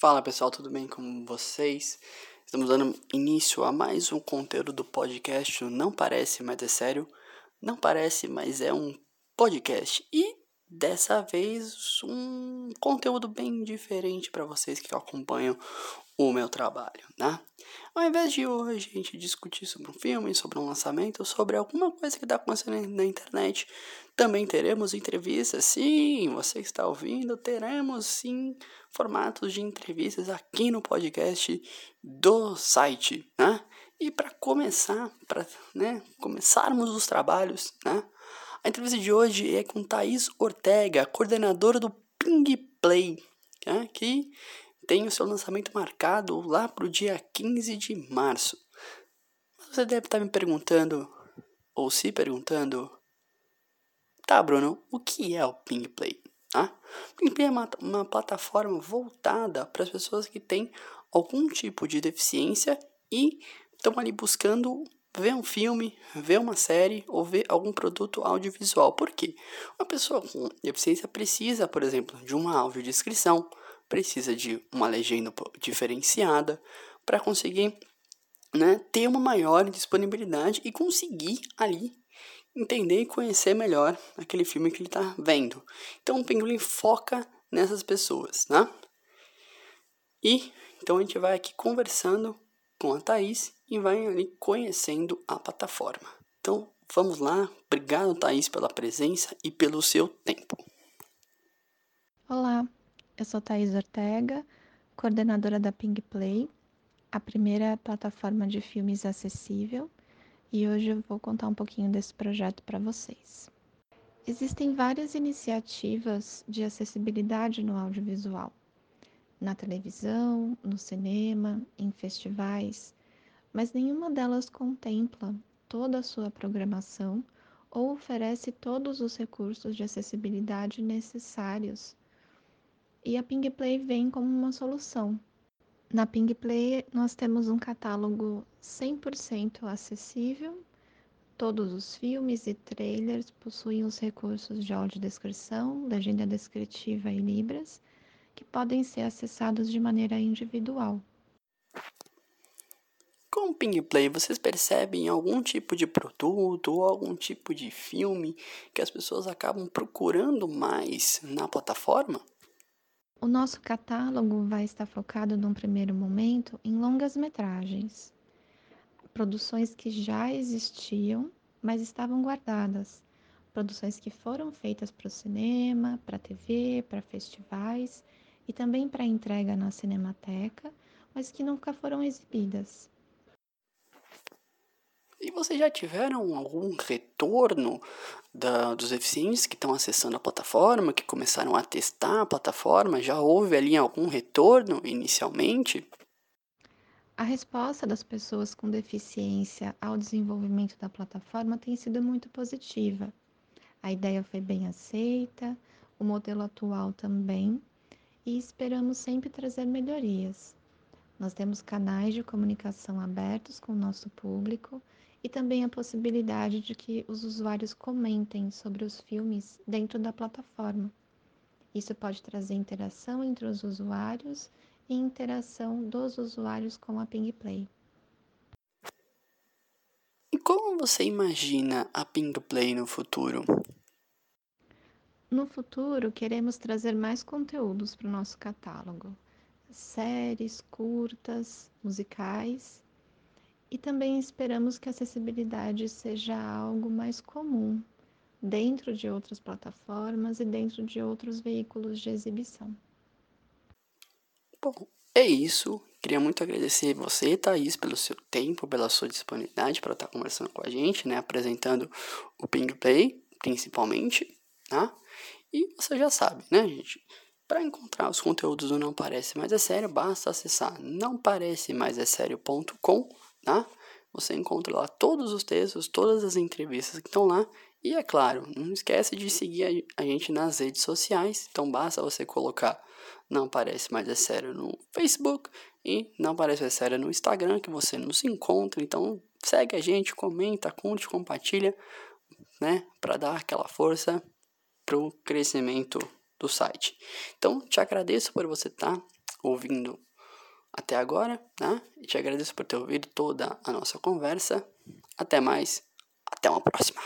Fala pessoal, tudo bem com vocês? Estamos dando início a mais um conteúdo do podcast Não Parece, mas é sério. Não parece, mas é um podcast. E dessa vez um conteúdo bem diferente para vocês que acompanham o meu trabalho, né? Ao invés de hoje a gente discutir sobre um filme, sobre um lançamento, sobre alguma coisa que está acontecendo na internet, também teremos entrevistas. Sim, você que está ouvindo, teremos sim formatos de entrevistas aqui no podcast do site, né? E para começar, para né, começarmos os trabalhos, né? A entrevista de hoje é com Thaís Ortega, coordenadora do Ping Play, né, que tem o seu lançamento marcado lá para o dia 15 de março. Você deve estar me perguntando, ou se perguntando, tá, Bruno, o que é o Ping Play? O Ping Play é uma, uma plataforma voltada para as pessoas que têm algum tipo de deficiência e estão ali buscando ver um filme, ver uma série ou ver algum produto audiovisual. Por quê? Uma pessoa com deficiência precisa, por exemplo, de uma audiodescrição, precisa de uma legenda diferenciada para conseguir né, ter uma maior disponibilidade e conseguir ali entender e conhecer melhor aquele filme que ele está vendo. Então o Pinguim foca nessas pessoas, né? E então a gente vai aqui conversando com a Thaís e vai ali conhecendo a plataforma. Então vamos lá, obrigado Thaís pela presença e pelo seu tempo. Olá, eu sou Thais Ortega, coordenadora da Ping Play, a primeira plataforma de filmes acessível, e hoje eu vou contar um pouquinho desse projeto para vocês. Existem várias iniciativas de acessibilidade no audiovisual, na televisão, no cinema, em festivais, mas nenhuma delas contempla toda a sua programação ou oferece todos os recursos de acessibilidade necessários e a Ping Play vem como uma solução. Na Ping Play nós temos um catálogo 100% acessível. Todos os filmes e trailers possuem os recursos de audiodescrição, legenda descritiva e libras, que podem ser acessados de maneira individual. Com o Ping Play, vocês percebem algum tipo de produto ou algum tipo de filme que as pessoas acabam procurando mais na plataforma? O nosso catálogo vai estar focado num primeiro momento em longas metragens, produções que já existiam, mas estavam guardadas, produções que foram feitas para o cinema, para a TV, para festivais e também para entrega na Cinemateca, mas que nunca foram exibidas. E vocês já tiveram algum retorno da, dos deficientes que estão acessando a plataforma, que começaram a testar a plataforma? Já houve ali algum retorno inicialmente? A resposta das pessoas com deficiência ao desenvolvimento da plataforma tem sido muito positiva. A ideia foi bem aceita, o modelo atual também, e esperamos sempre trazer melhorias. Nós temos canais de comunicação abertos com o nosso público e também a possibilidade de que os usuários comentem sobre os filmes dentro da plataforma. Isso pode trazer interação entre os usuários e interação dos usuários com a Ping Play. E como você imagina a Ping Play no futuro? No futuro, queremos trazer mais conteúdos para o nosso catálogo. Séries, curtas, musicais e também esperamos que a acessibilidade seja algo mais comum dentro de outras plataformas e dentro de outros veículos de exibição. Bom, é isso. Queria muito agradecer você, Thaís, pelo seu tempo, pela sua disponibilidade para estar conversando com a gente, né? Apresentando o Ping Play, principalmente, tá? E você já sabe, né, gente? Para encontrar os conteúdos do Não Parece Mais É Sério, basta acessar nãoparecemaisessério.com tá? Você encontra lá todos os textos, todas as entrevistas que estão lá. E é claro, não esquece de seguir a gente nas redes sociais. Então basta você colocar Não Parece Mais É Sério no Facebook e Não Parece Mais É Sério no Instagram, que você nos encontra. Então segue a gente, comenta, curte, compartilha, né? Para dar aquela força pro crescimento do site. Então, te agradeço por você estar tá ouvindo até agora, né? E te agradeço por ter ouvido toda a nossa conversa. Até mais, até uma próxima.